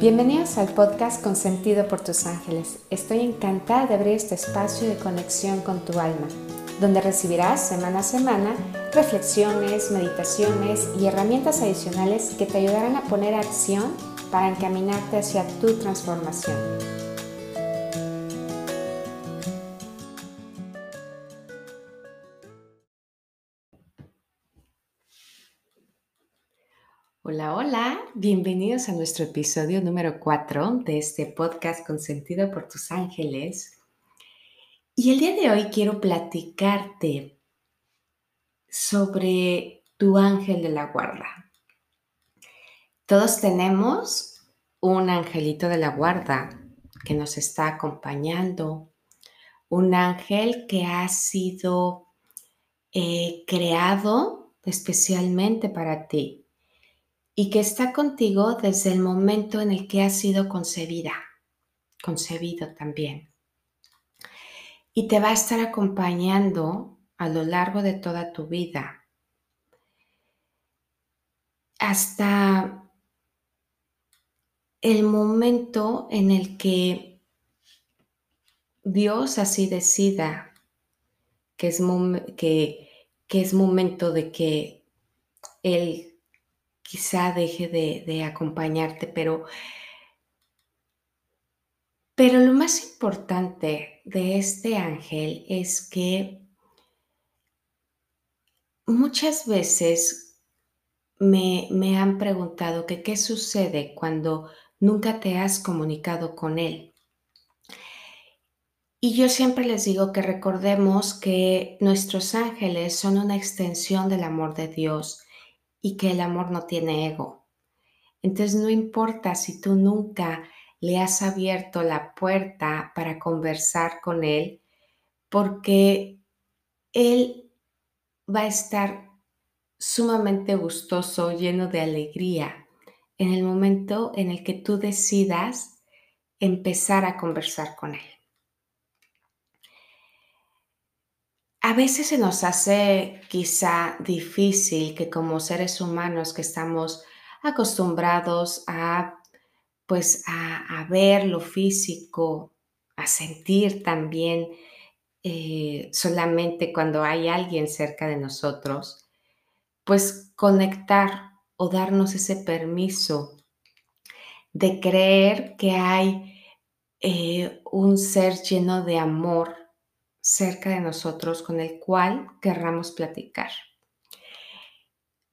Bienvenidos al podcast Consentido por tus ángeles. Estoy encantada de abrir este espacio de conexión con tu alma, donde recibirás semana a semana reflexiones, meditaciones y herramientas adicionales que te ayudarán a poner acción para encaminarte hacia tu transformación. Hola, hola, bienvenidos a nuestro episodio número 4 de este podcast Consentido por tus ángeles. Y el día de hoy quiero platicarte sobre tu ángel de la guarda. Todos tenemos un angelito de la guarda que nos está acompañando, un ángel que ha sido eh, creado especialmente para ti y que está contigo desde el momento en el que has sido concebida, concebido también. Y te va a estar acompañando a lo largo de toda tu vida hasta el momento en el que Dios así decida que es, que, que es momento de que Él quizá deje de, acompañarte, pero, pero lo más importante de este ángel es que muchas veces me, me han preguntado que qué sucede cuando nunca te has comunicado con él. Y yo siempre les digo que recordemos que nuestros ángeles son una extensión del amor de Dios y que el amor no tiene ego. Entonces no importa si tú nunca le has abierto la puerta para conversar con él, porque él va a estar sumamente gustoso, lleno de alegría, en el momento en el que tú decidas empezar a conversar con él. A veces se nos hace quizá difícil que como seres humanos que estamos acostumbrados a pues a, ver lo físico, a sentir también eh, solamente cuando hay alguien cerca de nosotros, pues conectar o darnos ese permiso de creer que hay eh, un ser lleno de amor cerca de nosotros con el cual querramos platicar.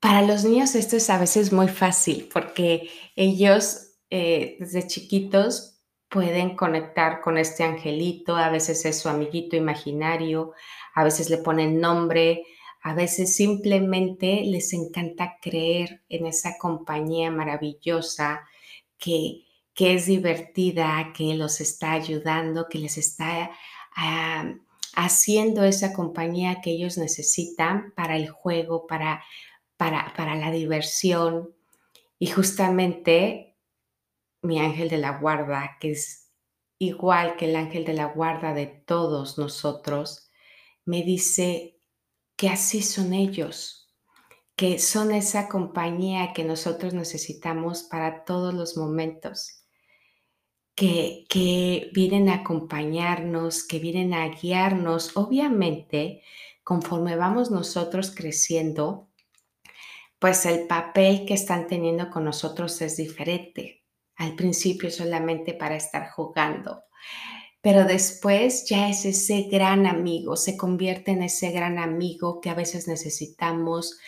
Para los niños esto es a veces muy fácil porque ellos eh, desde chiquitos pueden conectar con este angelito, a veces es su amiguito imaginario, a veces le ponen nombre, a veces simplemente les encanta creer en esa compañía maravillosa que, que es divertida, que los está ayudando, que les está ah, haciendo esa compañía que ellos necesitan para el juego, para, para, para la diversión. Y justamente mi ángel de la guarda, que es igual que el ángel de la guarda de todos nosotros, me dice que así son ellos, que son esa compañía que nosotros necesitamos para todos los momentos que, vienen a acompañarnos, que vienen a guiarnos. Obviamente, conforme vamos nosotros creciendo, pues el papel que están teniendo con nosotros es diferente. Al principio solamente para estar jugando, pero después ya es ese gran amigo, se convierte en ese gran amigo que a veces necesitamos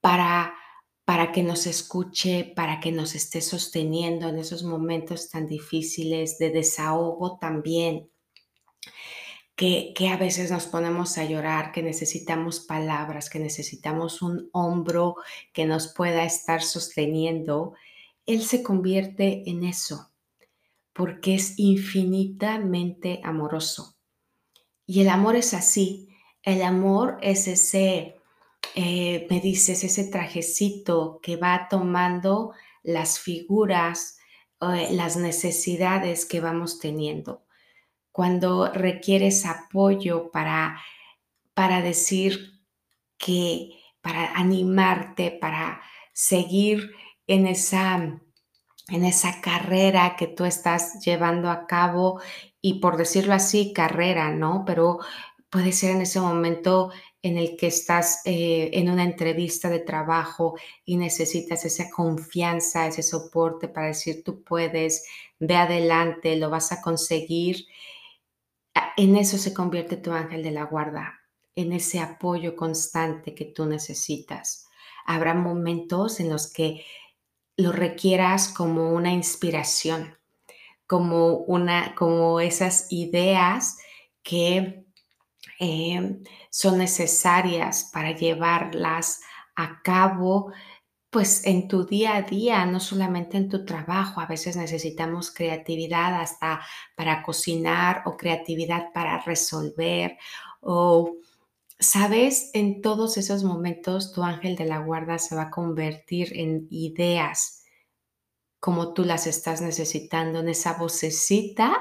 para para que nos escuche, para que nos esté sosteniendo en esos momentos tan difíciles de desahogo también, que, que, a veces nos ponemos a llorar, que necesitamos palabras, que necesitamos un hombro que nos pueda estar sosteniendo, Él se convierte en eso, porque es infinitamente amoroso. Y el amor es así, el amor es ese eh, me dices, ese trajecito que va tomando las figuras, eh, las necesidades que vamos teniendo. Cuando requieres apoyo para, para decir que, para animarte, para seguir en esa, en esa carrera que tú estás llevando a cabo y por decirlo así, carrera, ¿no? Pero puede ser en ese momento en el que estás eh, en una entrevista de trabajo y necesitas esa confianza, ese soporte para decir tú puedes, ve adelante, lo vas a conseguir. En eso se convierte tu ángel de la guarda, en ese apoyo constante que tú necesitas. Habrá momentos en los que lo requieras como una inspiración, como, una, como esas ideas que eh, son necesarias para llevarlas a cabo pues en tu día a día, no solamente en tu trabajo, a veces necesitamos creatividad hasta para cocinar o creatividad para resolver o Sabes, en todos esos momentos tu ángel de la guarda se va a convertir en ideas como tú las estás necesitando, en esa vocecita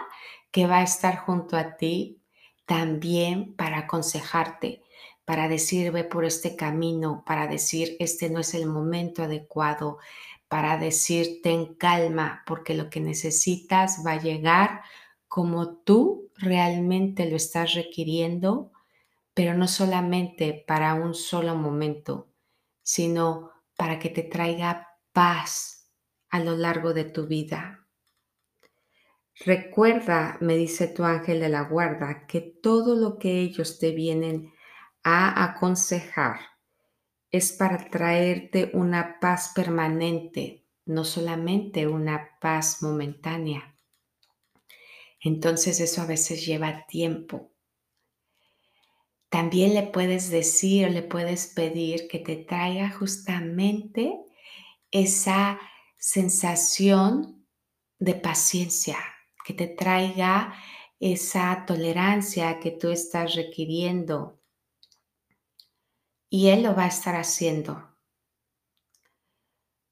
que va a estar junto a ti también para aconsejarte, para decir ve por este camino, para decir este no es el momento adecuado, para decir ten calma, porque lo que necesitas va a llegar como tú realmente lo estás requiriendo pero no solamente para un solo momento, sino para que te traiga paz a lo largo de tu vida. Recuerda, me dice tu ángel de la guarda, que todo lo que ellos te vienen a aconsejar es para traerte una paz permanente, no solamente una paz momentánea. Entonces eso a veces lleva tiempo, también le puedes decir le puedes pedir que te traiga justamente esa sensación de paciencia, que te traiga esa tolerancia que tú estás requiriendo. Y Él lo va a estar haciendo.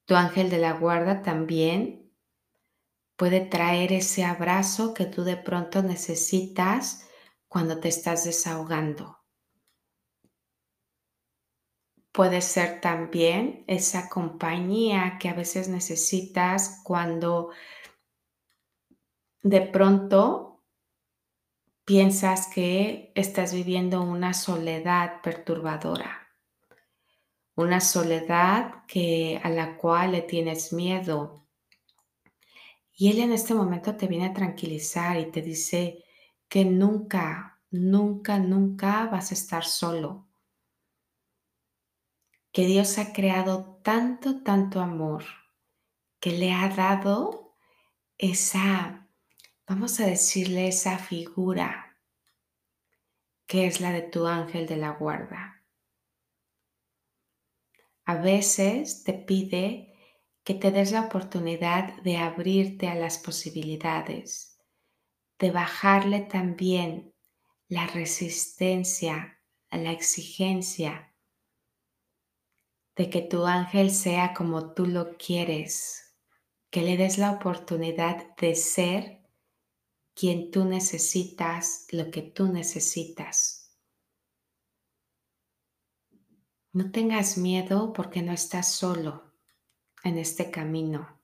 Tu ángel de la guarda también puede traer ese abrazo que tú de pronto necesitas cuando te estás desahogando. Puede ser también esa compañía que a veces necesitas cuando de pronto piensas que estás viviendo una soledad perturbadora, una soledad que a la cual le tienes miedo. Y él en este momento te viene a tranquilizar y te dice que nunca, nunca, nunca vas a estar solo que Dios ha creado tanto, tanto amor, que le ha dado esa, vamos a decirle, esa figura que es la de tu ángel de la guarda. A veces te pide que te des la oportunidad de abrirte a las posibilidades, de bajarle también la resistencia a la exigencia de que tu ángel sea como tú lo quieres, que le des la oportunidad de ser quien tú necesitas, lo que tú necesitas. No tengas miedo porque no estás solo en este camino.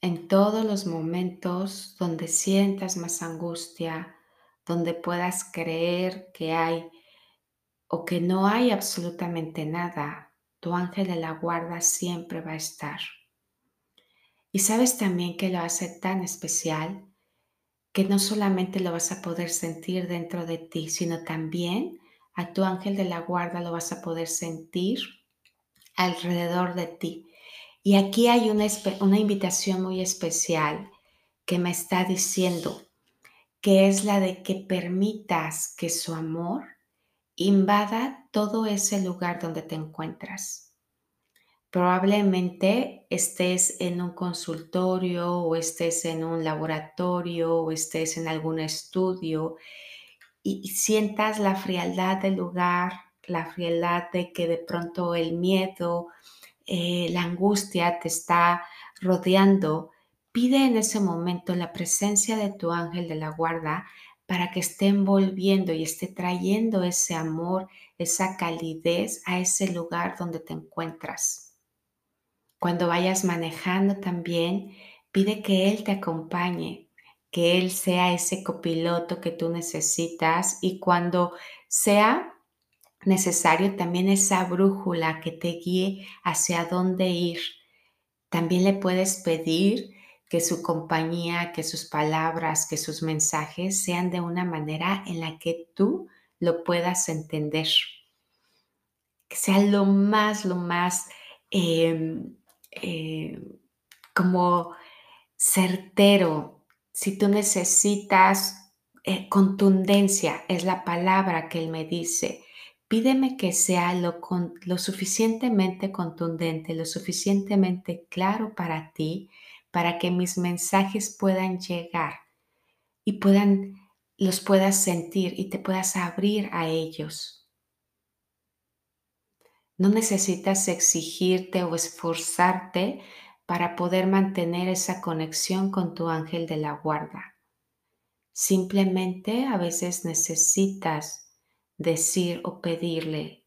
En todos los momentos donde sientas más angustia, donde puedas creer que hay o que no hay absolutamente nada, tu ángel de la guarda siempre va a estar. Y sabes también que lo hace tan especial que no solamente lo vas a poder sentir dentro de ti, sino también a tu ángel de la guarda lo vas a poder sentir alrededor de ti. Y aquí hay una, una invitación muy especial que me está diciendo, que es la de que permitas que su amor invada todo ese lugar donde te encuentras. Probablemente estés en un consultorio o estés en un laboratorio o estés en algún estudio y sientas la frialdad del lugar, la frialdad de que de pronto el miedo, eh, la angustia te está rodeando. Pide en ese momento la presencia de tu ángel de la guarda para que esté envolviendo y esté trayendo ese amor, esa calidez a ese lugar donde te encuentras. Cuando vayas manejando también, pide que Él te acompañe, que Él sea ese copiloto que tú necesitas y cuando sea necesario también esa brújula que te guíe hacia dónde ir. También le puedes pedir que su compañía, que sus palabras, que sus mensajes sean de una manera en la que tú lo puedas entender. Que sea lo más, lo más em, eh, como certero. Si tú necesitas eh, contundencia, es la palabra que él me dice. Pídeme que sea lo, lo suficientemente contundente, lo suficientemente claro para ti, para que mis mensajes puedan llegar y puedan, los puedas sentir y te puedas abrir a ellos. No necesitas exigirte o esforzarte para poder mantener esa conexión con tu ángel de la guarda. Simplemente a veces necesitas decir o pedirle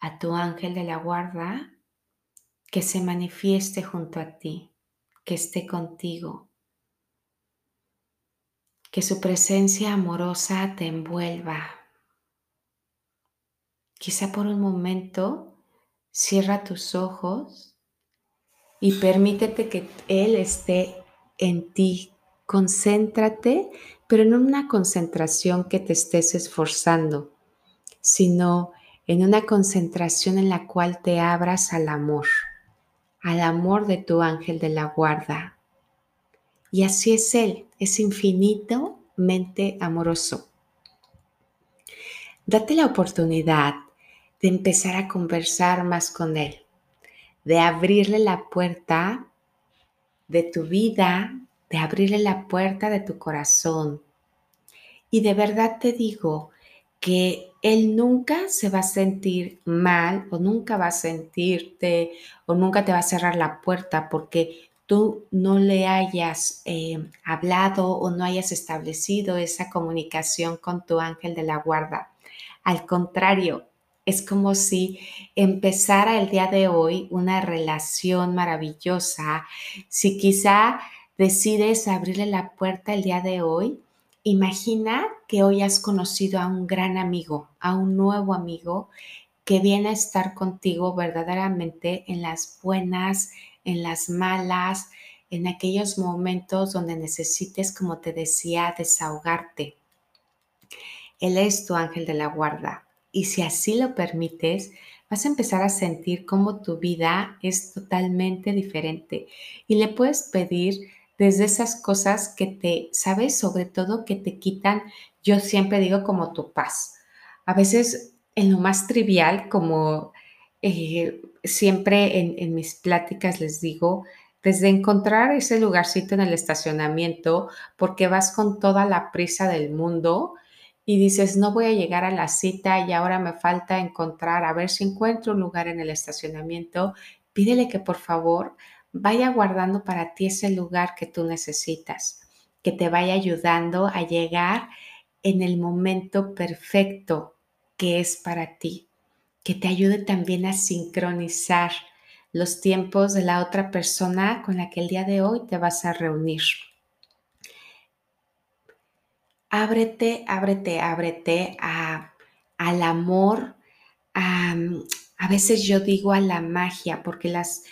a tu ángel de la guarda que se manifieste junto a ti, que esté contigo, que su presencia amorosa te envuelva. Quizá por un momento cierra tus ojos y permítete que Él esté en ti. Concéntrate, pero no una concentración que te estés esforzando, sino en una concentración en la cual te abras al amor, al amor de tu ángel de la guarda. Y así es Él, es infinitamente amoroso. Date la oportunidad de empezar a conversar más con Él de abrirle la puerta de tu vida, de abrirle la puerta de tu corazón. Y de verdad te digo que Él nunca se va a sentir mal o nunca va a sentirte o nunca te va a cerrar la puerta porque tú no le hayas eh, hablado o no hayas establecido esa comunicación con tu ángel de la guarda. Al contrario, es como si empezara el día de hoy una relación maravillosa. Si quizá decides abrirle la puerta el día de hoy, imagina que hoy has conocido a un gran amigo, a un nuevo amigo que viene a estar contigo verdaderamente en las buenas, en las malas, en aquellos momentos donde necesites, como te decía, desahogarte. Él es tu ángel de la guarda y si así lo permites, vas a empezar a sentir cómo tu vida es totalmente diferente. Y le puedes pedir desde esas cosas que te, sabes, sobre todo que te quitan, yo siempre digo como tu paz. A veces en lo más trivial, como eh, siempre en, en mis pláticas les digo, desde encontrar ese lugarcito en el estacionamiento, porque vas con toda la prisa del mundo, y dices, no voy a llegar a la cita y ahora me falta encontrar, a ver si encuentro un lugar en el estacionamiento, pídele que por favor vaya guardando para ti ese lugar que tú necesitas, que te vaya ayudando a llegar en el momento perfecto que es para ti, que te ayude también a sincronizar los tiempos de la otra persona con la que el día de hoy te vas a reunir ábrete, ábrete, ábrete a, al amor, a, veces yo digo a la magia, porque las,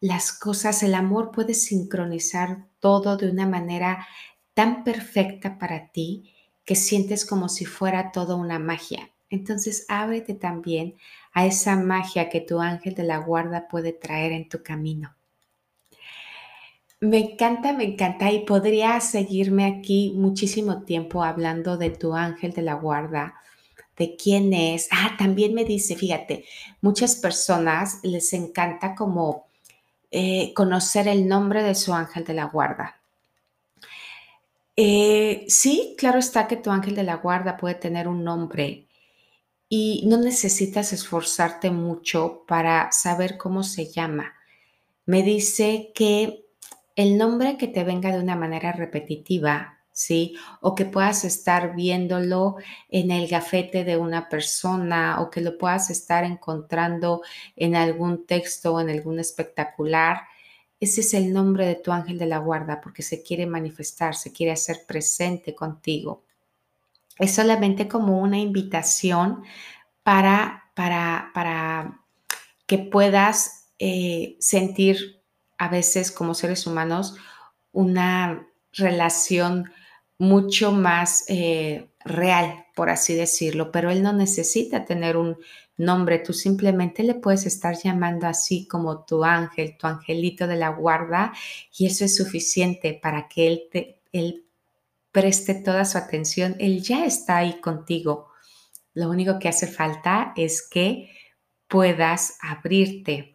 las cosas, el amor puede sincronizar todo de una manera tan perfecta para ti que sientes como si fuera todo una magia. Entonces ábrete también a esa magia que tu ángel de la guarda puede traer en tu camino. Me encanta, me encanta y podría seguirme aquí muchísimo tiempo hablando de tu ángel de la guarda, de quién es. Ah, también me dice, fíjate, muchas personas les encanta como eh, conocer el nombre de su ángel de la guarda. Eh, sí, claro está que tu ángel de la guarda puede tener un nombre y no necesitas esforzarte mucho para saber cómo se llama. Me dice que el nombre que te venga de una manera repetitiva ¿sí? O que puedas estar viéndolo en el gafete de una persona o que lo puedas estar encontrando en algún texto o en algún espectacular. Ese es el nombre de tu ángel de la guarda porque se quiere manifestar, se quiere hacer presente contigo. Es solamente como una invitación para, para, para que puedas eh, sentir a veces como seres humanos una relación mucho más eh, real, por así decirlo, pero él no necesita tener un nombre, tú simplemente le puedes estar llamando así como tu ángel, tu angelito de la guarda, y eso es suficiente para que él, te, él preste toda su atención, él ya está ahí contigo. Lo único que hace falta es que puedas abrirte,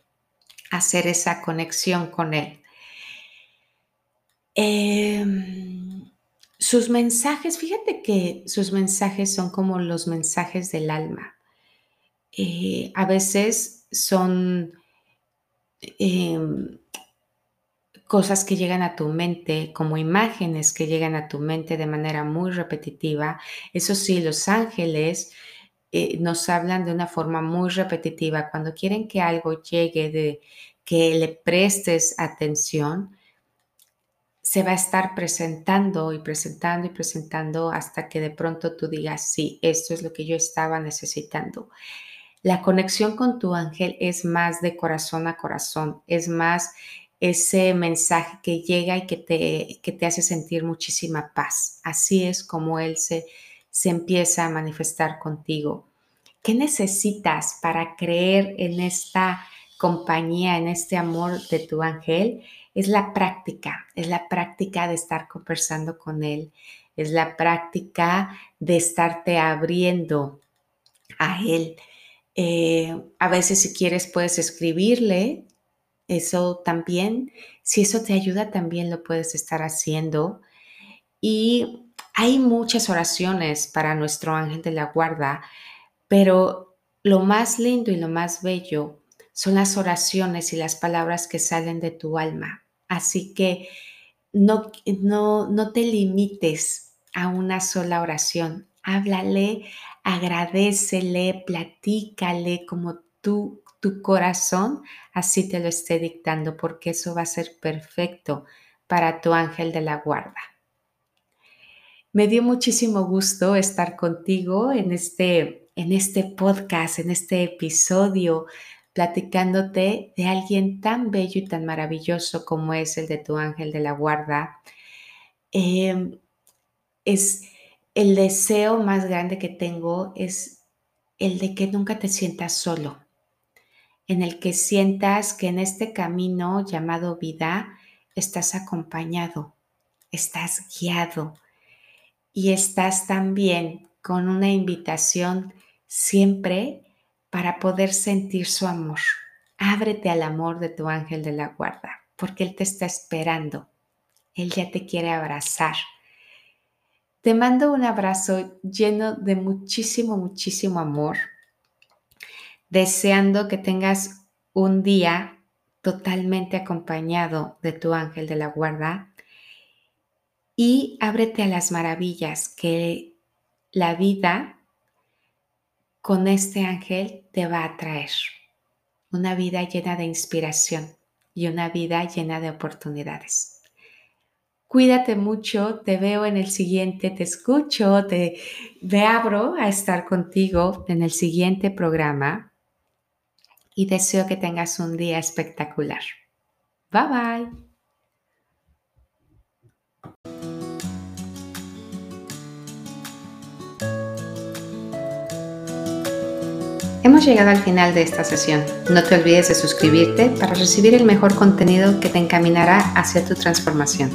hacer esa conexión con él. Eh, sus mensajes, fíjate que sus mensajes son como los mensajes del alma. Eh, a veces son em, cosas que llegan a tu mente, como imágenes que llegan a tu mente de manera muy repetitiva. Eso sí, los ángeles eh, nos hablan de una forma muy repetitiva. Cuando quieren que algo llegue, de que le prestes atención, se va a estar presentando y presentando y presentando hasta que de pronto tú digas, sí, esto es lo que yo estaba necesitando. La conexión con tu ángel es más de corazón a corazón, es más ese mensaje que llega y que te, que te hace sentir muchísima paz. Así es como él se, se empieza a manifestar contigo. ¿Qué necesitas para creer en esta compañía, en este amor de tu ángel? es la práctica, es la práctica de estar conversando con Él, es la práctica de estarte abriendo a Él. Eh, a veces si quieres puedes escribirle, eso también, si eso te ayuda también lo puedes estar haciendo. Y hay muchas oraciones para nuestro ángel de la guarda, pero lo más lindo y lo más bello son las oraciones y las palabras que salen de tu alma. Así que no, no, no te limites a una sola oración. Háblale, agradecele, platícale como tú, tu corazón así te lo esté dictando, porque eso va a ser perfecto para tu ángel de la guarda. Me dio muchísimo gusto estar contigo en este, en este podcast, en este episodio platicándote de alguien tan bello y tan maravilloso como es el de tu ángel de la guarda. Em, es el deseo más grande que tengo es el de que nunca te sientas solo, en el que sientas que en este camino llamado vida estás acompañado, estás guiado y estás también con una invitación siempre para poder sentir su amor. Ábrete al amor de tu ángel de la guarda, porque Él te está esperando. Él ya te quiere abrazar. Te mando un abrazo lleno de muchísimo, muchísimo amor, deseando que tengas un día totalmente acompañado de tu ángel de la guarda y ábrete a las maravillas que la vida con este ángel te va a traer una vida llena de inspiración y una vida llena de oportunidades. Cuídate mucho, te veo en el siguiente, te escucho, te, abro a estar contigo en el siguiente programa y deseo que tengas un día espectacular. Bye bye. Hemos llegado al final de esta sesión. No te olvides de suscribirte para recibir el mejor contenido que te encaminará hacia tu transformación.